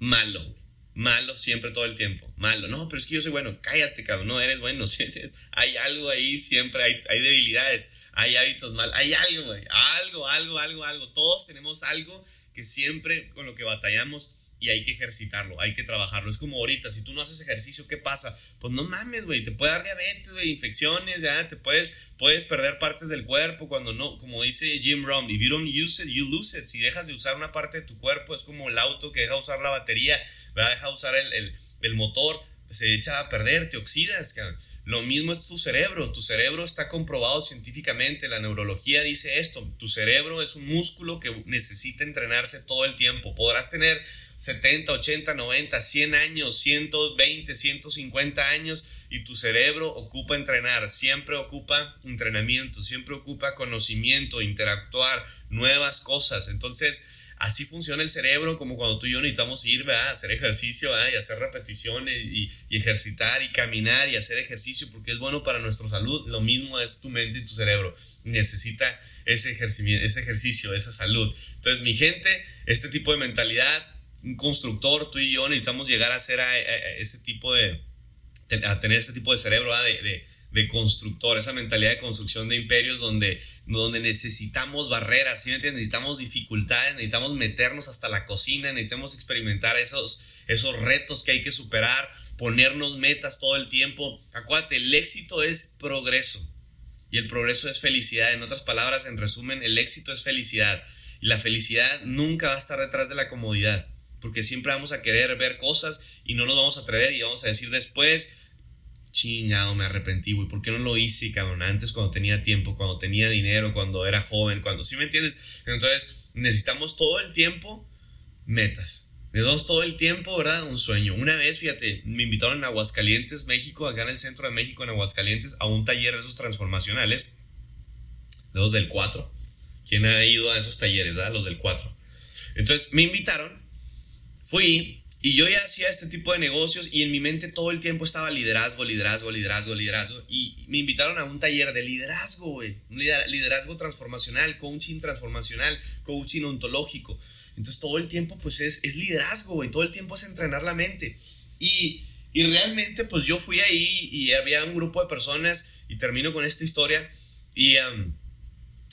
malo malo siempre todo el tiempo. Malo. No, pero es que yo soy bueno. Cállate, cabrón. No eres bueno. <laughs> hay algo ahí siempre. Hay, hay debilidades. Hay hábitos mal. Hay algo, güey. Algo, algo, algo, algo. Todos tenemos algo que siempre con lo que batallamos y hay que ejercitarlo, hay que trabajarlo. Es como ahorita, si tú no haces ejercicio, ¿qué pasa? Pues no mames, güey, te puede dar diabetes, güey, infecciones, ya, te puedes, puedes perder partes del cuerpo cuando no, como dice Jim Rohn, if you don't use it, you lose it. Si dejas de usar una parte de tu cuerpo, es como el auto que deja de usar la batería, ¿verdad? deja de usar el, el, el motor, se echa a perder, te oxidas, cabrón. Lo mismo es tu cerebro. Tu cerebro está comprobado científicamente. La neurología dice esto. Tu cerebro es un músculo que necesita entrenarse todo el tiempo. Podrás tener 70, 80, 90, 100 años, 120, 150 años y tu cerebro ocupa entrenar, siempre ocupa entrenamiento, siempre ocupa conocimiento, interactuar, nuevas cosas. Entonces, así funciona el cerebro, como cuando tú y yo necesitamos ir a hacer ejercicio y hacer repeticiones y, ejercitar y caminar y hacer ejercicio porque es bueno para nuestra salud. Lo mismo es tu mente y tu cerebro. Necesita ese ejercicio, ese ejercicio, esa salud. Entonces, mi gente, este tipo de mentalidad un constructor, tú y yo necesitamos llegar a ser a, ese tipo de, a tener ese tipo de cerebro de, de, constructor, esa mentalidad de construcción de imperios donde, donde necesitamos barreras, ¿sí me entiendes? Necesitamos dificultades, necesitamos meternos hasta la cocina, necesitamos experimentar esos, esos retos que hay que superar, ponernos metas todo el tiempo. Acuérdate, el éxito es progreso y el progreso es felicidad. En otras palabras, en resumen, el éxito es felicidad y la felicidad nunca va a estar detrás de la comodidad porque siempre vamos a querer ver cosas y no nos vamos a atrever y vamos a decir después, chingado, me arrepentí, güey, ¿por qué no lo hice, cabrón? Antes cuando tenía tiempo, cuando tenía dinero, cuando era joven, cuando, ¿sí me entiendes? Entonces, necesitamos todo el tiempo metas. Necesitamos todo el tiempo, ¿verdad? Un sueño. Una vez, fíjate, me invitaron a Aguascalientes, México, acá en el centro de México, en Aguascalientes, a un taller de esos transformacionales, de los del 4. ¿Quién ha ido a esos talleres, verdad? Los del 4. Entonces, me invitaron Fui y yo ya hacía este tipo de negocios y en mi mente todo el tiempo estaba liderazgo, liderazgo, liderazgo, liderazgo. Y me invitaron a un taller de liderazgo, güey. Liderazgo transformacional, coaching transformacional, coaching ontológico. Entonces todo el tiempo pues es, es liderazgo, güey. Todo el tiempo es entrenar la mente. Y, y realmente pues yo fui ahí y había un grupo de personas y termino con esta historia. Y,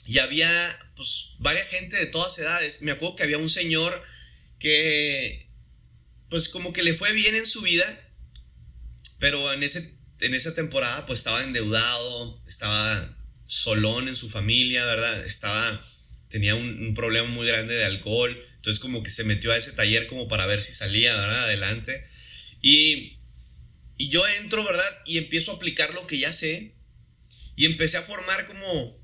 y había pues varias gente de todas edades. Me acuerdo que había un señor que pues como que le fue bien en su vida, pero en, ese, en esa temporada pues estaba endeudado, estaba solón en su familia, ¿verdad? Estaba, tenía un, problema muy grande de alcohol, entonces como que se metió a ese taller como para ver si salía, ¿verdad? Adelante. Y, y yo entro, ¿verdad? Y empiezo a aplicar lo que ya sé y empecé a formar como,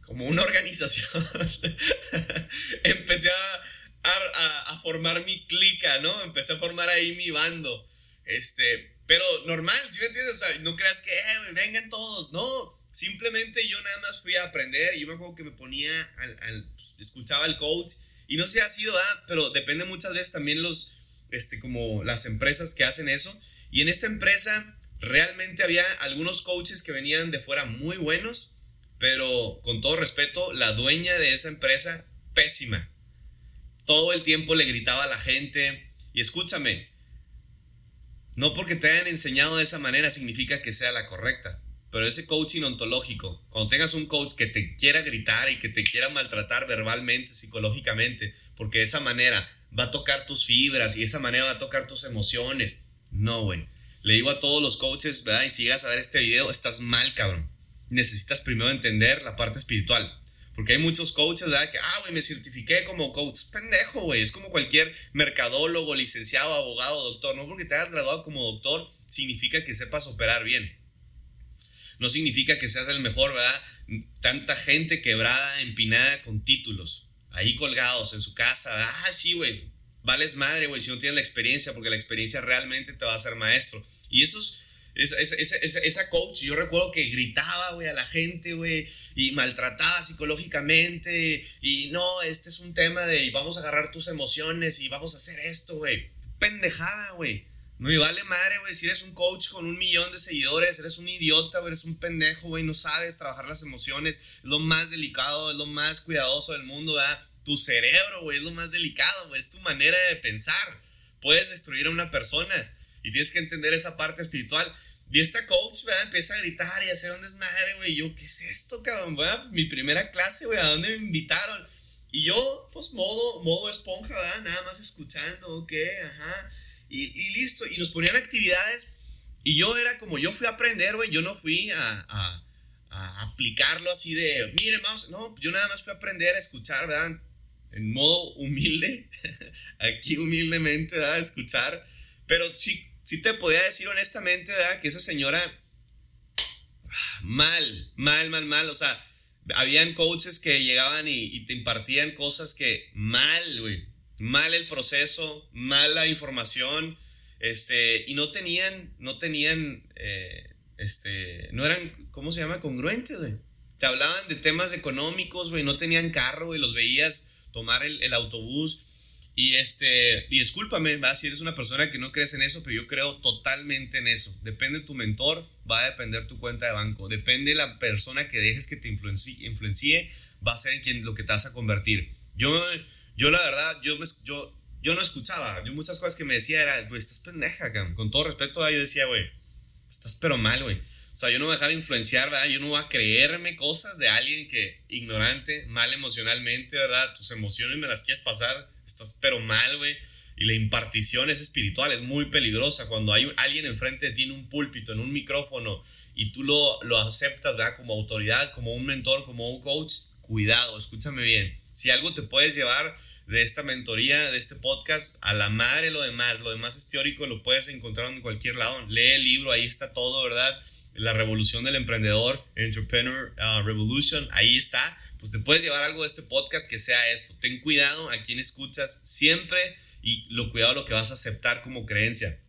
como una <laughs> organización. empecé a a, formar mi clica, ¿no? Empecé a formar ahí mi bando. Este, pero normal, ¿sí me entiendes? O sea, no creas que eh, vengan todos, no. Simplemente yo nada más fui a aprender y yo me acuerdo que me ponía al, pues, escuchaba al coach y no sé, ha sido, ah, pero depende muchas veces también los, este, como las empresas que hacen eso. Y en esta empresa realmente había algunos coaches que venían de fuera muy buenos, pero con todo respeto, la dueña de esa empresa, pésima todo el tiempo le gritaba a la gente. Y escúchame, no porque te hayan enseñado de esa manera significa que sea la correcta. Pero ese coaching ontológico, cuando tengas un coach que te quiera gritar y que te quiera maltratar verbalmente, psicológicamente, porque de esa manera va a tocar tus fibras y de esa manera va a tocar tus emociones. No, güey. Le digo a todos los coaches, ¿verdad? Y si llegas a ver este video, estás mal, cabrón. Necesitas primero entender la parte espiritual. Porque hay muchos coaches, ¿verdad? Que, ah, güey, me certifiqué como coach. Es pendejo, güey. Es como cualquier mercadólogo, licenciado, abogado, doctor. No porque te hayas graduado como doctor significa que sepas operar bien. No significa que seas el mejor, ¿verdad? Tanta gente quebrada, empinada con títulos, ahí colgados en su casa. Ah, sí, güey. Vales madre, güey, si no tienes la experiencia, porque la experiencia realmente te va a hacer maestro. Y esos esa, esa, coach, yo recuerdo que gritaba, güey, a la gente, güey, y maltrataba psicológicamente, y no, este es un tema de, vamos a agarrar tus emociones y vamos a hacer esto, güey. Pendejada, güey. No me vale madre, güey, si eres un coach con un millón de seguidores, eres un idiota, güey, eres un pendejo, güey, no sabes trabajar las emociones, es lo más delicado, es lo más cuidadoso del mundo, ¿verdad? Tu cerebro, güey, es lo más delicado, güey, es tu manera de pensar. Puedes destruir a una persona y tienes que entender esa parte espiritual. Y esta coach, ¿verdad? Empieza a gritar y a hacer un desmadre, güey. Yo, ¿qué es esto, cabrón? ¿verdad? Mi primera clase, güey, ¿a dónde me invitaron? Y yo, pues, modo, modo esponja, ¿verdad? Nada más escuchando, ok, ajá. Y, y listo. Y nos ponían actividades. Y yo era como, yo fui a aprender, güey. Yo no fui a, a, a aplicarlo así de, miren, vamos. No, yo nada más fui a aprender a escuchar, ¿verdad? En modo humilde. <laughs> Aquí humildemente, ¿verdad? Escuchar. Pero sí sí te podía decir honestamente. Que esa señora, mal, mal, mal, mal, o sea, habían coaches que llegaban y, te impartían cosas que mal, güey, mal el proceso, mal información, este, y no tenían, no tenían, eh, este, no eran, ¿cómo se llama? Congruentes, güey. Te hablaban de temas económicos, güey, no tenían carro, güey, los veías tomar el, el autobús y este, y discúlpame, va, si eres una persona que no crees en eso, pero yo creo totalmente en eso. Depende de tu mentor, va a depender tu cuenta de banco. Depende de la persona que dejes que te influencie, va a ser en quien lo que te vas a convertir. Yo, yo la verdad, yo, yo, yo no escuchaba. Yo muchas cosas que me decía era, güey, estás pendeja, Con todo respeto, yo decía, güey, estás pero mal, güey. O sea, yo no voy a dejar influenciar, ¿verdad? Yo no voy a creerme cosas de alguien que ignorante, mal emocionalmente, ¿verdad? Tus emociones me las quieres pasar estás pero mal, güey. Y la impartición es espiritual, es muy peligrosa. Cuando hay alguien enfrente de ti en un púlpito, en un micrófono, y tú lo, lo aceptas, ¿verdad? Como autoridad, como un mentor, como un coach, cuidado, escúchame bien. Si algo te puedes llevar de esta mentoría, de este podcast, a la madre lo demás, lo demás es teórico, lo puedes encontrar en cualquier lado. Lee el libro, ahí está todo, ¿verdad? La revolución del emprendedor, Entrepreneur uh, Revolution, ahí está pues te puedes llevar algo de este podcast que sea esto. Ten cuidado a quien escuchas siempre y lo cuidado lo que vas a aceptar como creencia.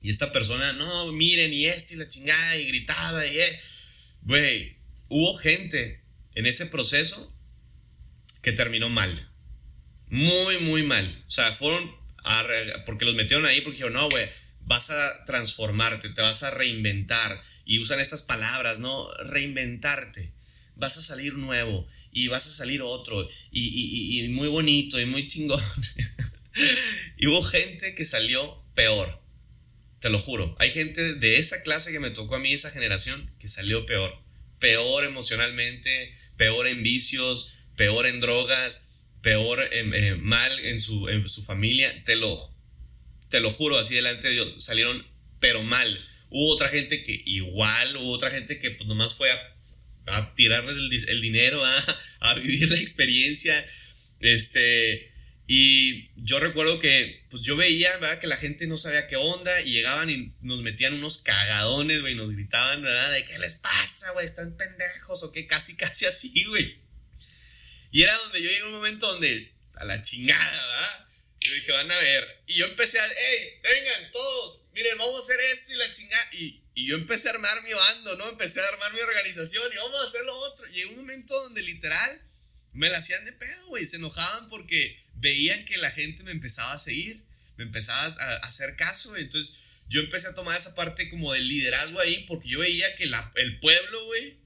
Y esta persona, no, miren, y esto y la chingada, y gritaba, y eh. Güey, hubo gente en ese proceso que terminó mal. Muy, muy mal. O sea, fueron porque los metieron ahí porque dijeron, no, güey, vas a transformarte, te vas a reinventar. Y usan estas palabras, ¿no? Reinventarte. Vas a salir nuevo y vas a salir otro y, muy bonito y muy chingón. <laughs> y hubo gente que salió peor, te lo juro. Hay gente de esa clase que me tocó a mí, esa generación, que salió peor. Peor emocionalmente, peor en vicios, peor en drogas, peor eh, mal en su, en su familia. Te lo, te lo juro, así delante de Dios, salieron pero mal. Hubo otra gente que igual, hubo otra gente que pues nomás fue a a tirarles el, dinero, a, vivir la experiencia. Este, y yo recuerdo que, pues yo veía, ¿verdad? Que la gente no sabía qué onda y llegaban y nos metían unos cagadones, güey, y nos gritaban. De qué les pasa, güey, están pendejos o qué, casi, casi así, güey. Y era donde yo llegué a un momento donde, a la chingada, ¿verdad? Yo dije, van a ver. Y yo empecé a, hey, vengan todos, miren, vamos a hacer esto y la chingada. Y, y yo empecé a armar mi bando, ¿no? Empecé a armar mi organización y vamos a hacer lo otro. En un momento donde literal me la hacían de pedo, güey. Se enojaban porque veían que la gente me empezaba a seguir, me empezaba a, hacer caso. Entonces yo empecé a tomar esa parte como del liderazgo ahí porque yo veía que la, el pueblo, güey,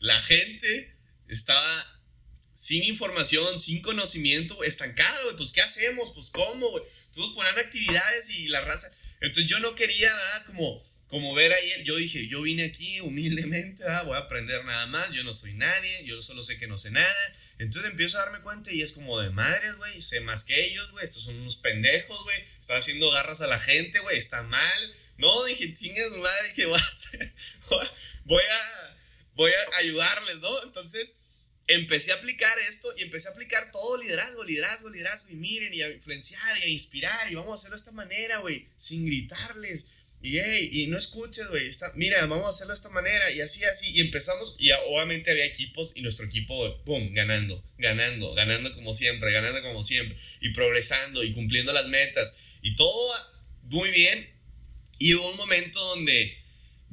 la gente estaba sin información, sin conocimiento, estancada, güey. Pues, ¿qué hacemos? Pues, ¿cómo, güey? Todos ponían actividades y la raza. Entonces yo no quería, ¿verdad? Como como ver ahí, yo dije, yo vine aquí humildemente, ah, voy a aprender nada más, yo no soy nadie, yo solo sé que no sé nada. Entonces empiezo a darme cuenta y es como de madres, güey, sé más que ellos, güey, estos son unos pendejos, güey, están haciendo garras a la gente, güey, está mal. No, dije, chingas madre, ¿qué voy a hacer? <laughs> voy a, voy a ayudarles, ¿no? Entonces, empecé a aplicar esto y empecé a aplicar todo liderazgo, liderazgo, liderazgo. Y miren, y a influenciar y a inspirar. Y vamos a hacerlo de esta manera, güey, sin gritarles. Y, hey, y no escuches, güey. Mira, vamos a hacerlo de esta manera. Y así, así. Y empezamos. Y obviamente había equipos. Y nuestro equipo, boom, ganando, ganando, ganando como siempre, ganando como siempre. Y progresando y cumpliendo las metas. Y todo muy bien. Y hubo un momento donde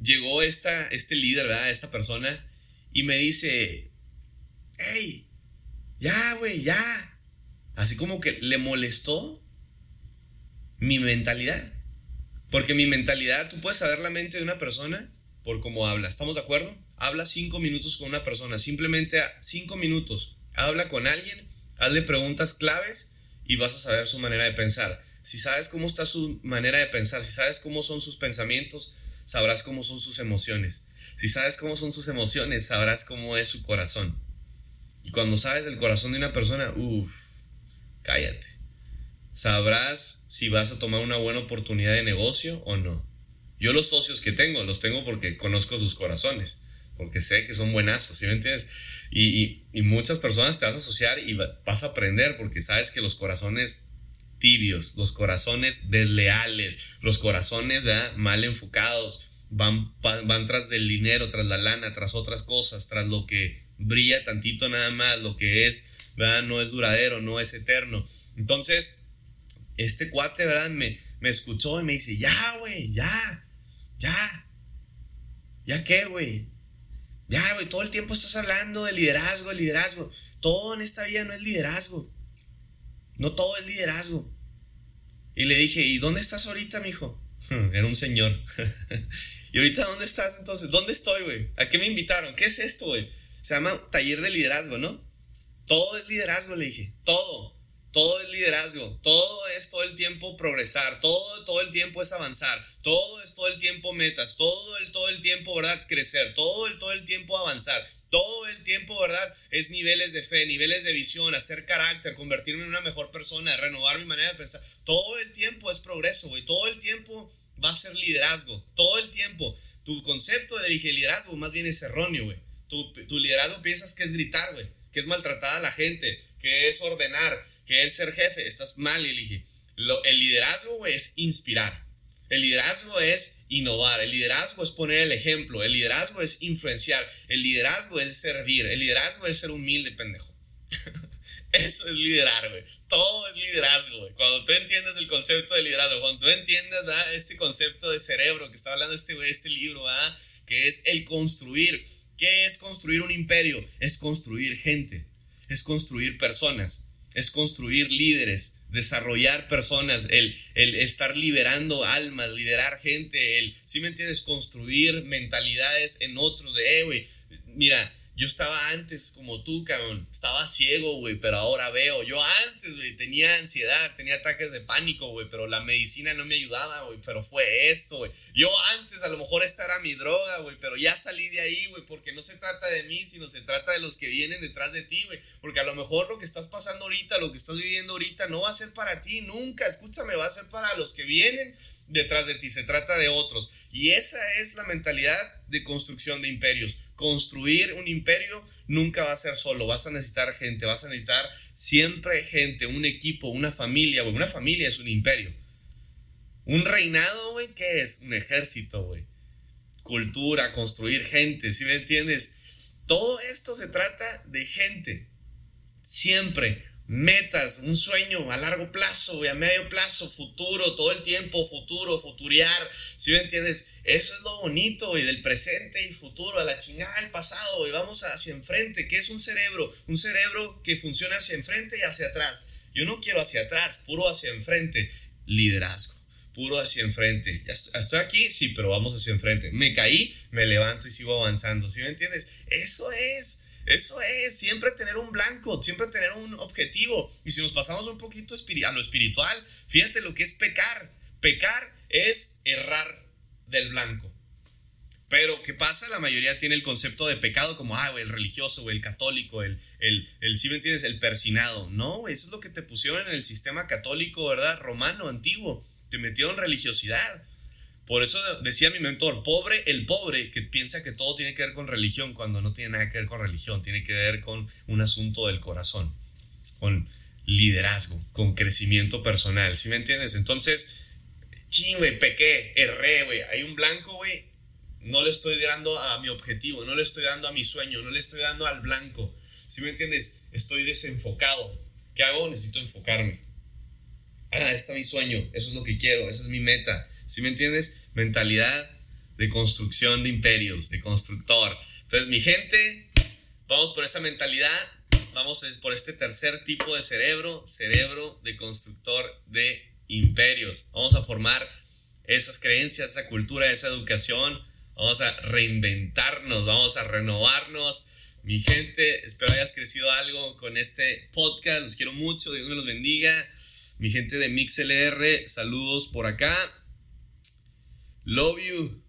llegó esta, este líder, ¿verdad? Esta persona. Y me dice, hey, ya, güey, ya. Así como que le molestó mi mentalidad. Porque mi mentalidad, tú puedes saber la mente de una persona por cómo habla. ¿Estamos de acuerdo? Habla cinco minutos con una persona, simplemente cinco minutos. Habla con alguien, hazle preguntas claves y vas a saber su manera de pensar. Si sabes cómo está su manera de pensar, si sabes cómo son sus pensamientos, sabrás cómo son sus emociones. Si sabes cómo son sus emociones, sabrás cómo es su corazón. Y cuando sabes del corazón de una persona, uff, cállate. Sabrás si vas a tomar una buena oportunidad de negocio o no. Yo los socios que tengo, los tengo porque conozco sus corazones, porque sé que son buenazos, ¿sí me entiendes? Y, muchas personas te vas a asociar y vas a aprender porque sabes que los corazones tibios, los corazones desleales, los corazones mal enfocados, van, van tras del dinero, tras la lana, tras otras cosas, tras lo que brilla tantito nada más, lo que es, ¿verdad? No es duradero, no es eterno. Entonces, este cuate, ¿verdad? Me, me escuchó y me dice, ya, güey, ya, ya, ya qué, güey. Ya, güey, todo el tiempo estás hablando de liderazgo, de liderazgo. Todo en esta vida no es liderazgo. No todo es liderazgo. Y le dije, ¿y dónde estás ahorita, mijo? <laughs> Era un señor. <laughs> ¿Y ahorita dónde estás entonces? ¿Dónde estoy, güey? ¿A qué me invitaron? ¿Qué es esto, güey? Se llama taller de liderazgo, ¿no? Todo es liderazgo, le dije. Todo. Todo es liderazgo. Todo es todo el tiempo progresar. Todo, todo el tiempo es avanzar. Todo es todo el tiempo metas. Todo el, todo el tiempo, ¿verdad? Crecer. Todo el, todo el tiempo avanzar. Todo el tiempo, ¿verdad? Es niveles de fe, niveles de visión, hacer carácter, convertirme en una mejor persona, renovar mi manera de pensar. Todo el tiempo es progreso, güey. Todo el tiempo va a ser liderazgo. Todo el tiempo. Tu concepto de liderazgo más bien es erróneo, güey. Tu, liderazgo piensas que es gritar, güey, que es maltratar a la gente, que es ordenar, que es ser jefe. Estás mal. Lo, el liderazgo, güey, es inspirar. El liderazgo es innovar. El liderazgo es poner el ejemplo. El liderazgo es influenciar. El liderazgo es servir. El liderazgo es ser humilde, pendejo. <laughs> Eso es liderar, güey. Todo es liderazgo, güey. Cuando tú entiendes el concepto de liderazgo, cuando tú entiendes este concepto de cerebro que está hablando este este libro, ¿verdad? que es el construir. ¿Qué es construir un imperio? Es construir gente, es construir personas, es construir líderes, desarrollar personas, el, el estar liberando almas, liderar gente, el, si me entiendes, construir mentalidades en otros de, eh, güey, mira, yo estaba antes como tú, cabrón. Estaba ciego, güey, pero ahora veo. Yo antes, güey, tenía ansiedad, tenía ataques de pánico, güey, pero la medicina no me ayudaba, güey, pero fue esto, güey. Yo antes, a lo mejor esta era mi droga, güey, pero ya salí de ahí, güey, porque no se trata de mí, sino se trata de los que vienen detrás de ti, güey. Porque a lo mejor lo que estás pasando ahorita, lo que estás viviendo ahorita, no va a ser para ti, nunca. Escúchame, va a ser para los que vienen detrás de ti, se trata de otros. Y esa es la mentalidad de construcción de imperios. Construir un imperio nunca va a ser solo, vas a necesitar gente, vas a necesitar siempre gente, un equipo, una familia, güey. Una familia es un imperio. Un reinado, güey, ¿qué es? Un ejército, güey. Cultura, construir gente, ¿sí me entiendes? Todo esto se trata de gente. Siempre metas, un sueño a largo plazo, a medio plazo, futuro, todo el tiempo, futuro, futuriar, si me entiendes? Eso es lo bonito, y del presente y futuro, a la chingada del pasado, y vamos hacia enfrente, ¿qué es un cerebro? Un cerebro que funciona hacia enfrente y hacia atrás. Yo no quiero hacia atrás, puro hacia enfrente, liderazgo. Puro hacia enfrente. Ya estoy, aquí, sí, pero vamos hacia enfrente. Me caí, me levanto y sigo avanzando. ¿Sí me entiendes? Eso es. Eso es, siempre tener un blanco, siempre tener un objetivo. Y si nos pasamos un poquito a lo espiritual, fíjate lo que es pecar. Pecar es errar del blanco. Pero, ¿qué pasa? La mayoría tiene el concepto de pecado como, ah, el religioso, o el católico, el, el, el, si me entiendes, el persinado. No, eso es lo que te pusieron en el sistema católico, ¿verdad? Romano, antiguo. Te metieron religiosidad. Por eso decía mi mentor, pobre el pobre que piensa que todo tiene que ver con religión cuando no tiene nada que ver con religión, tiene que ver con un asunto del corazón, con liderazgo, con crecimiento personal, ¿sí me entiendes? Entonces, ching, güey, pequé, erré, güey, hay un blanco, güey, no le estoy dando a mi objetivo, no le estoy dando a mi sueño, no le estoy dando al blanco, ¿sí me entiendes? Estoy desenfocado. ¿Qué hago? Necesito enfocarme. Ah, está mi sueño, eso es lo que quiero, esa es mi meta, ¿sí me entiendes? Mentalidad de construcción de imperios, de constructor. Entonces, mi gente, vamos por esa mentalidad, vamos por este tercer tipo de cerebro, cerebro de constructor de imperios. Vamos a formar esas creencias, esa cultura, esa educación. Vamos a reinventarnos, vamos a renovarnos. Mi gente, espero hayas crecido algo con este podcast. Los quiero mucho, Dios me los bendiga. Mi gente de MixLR, saludos por acá. Love you.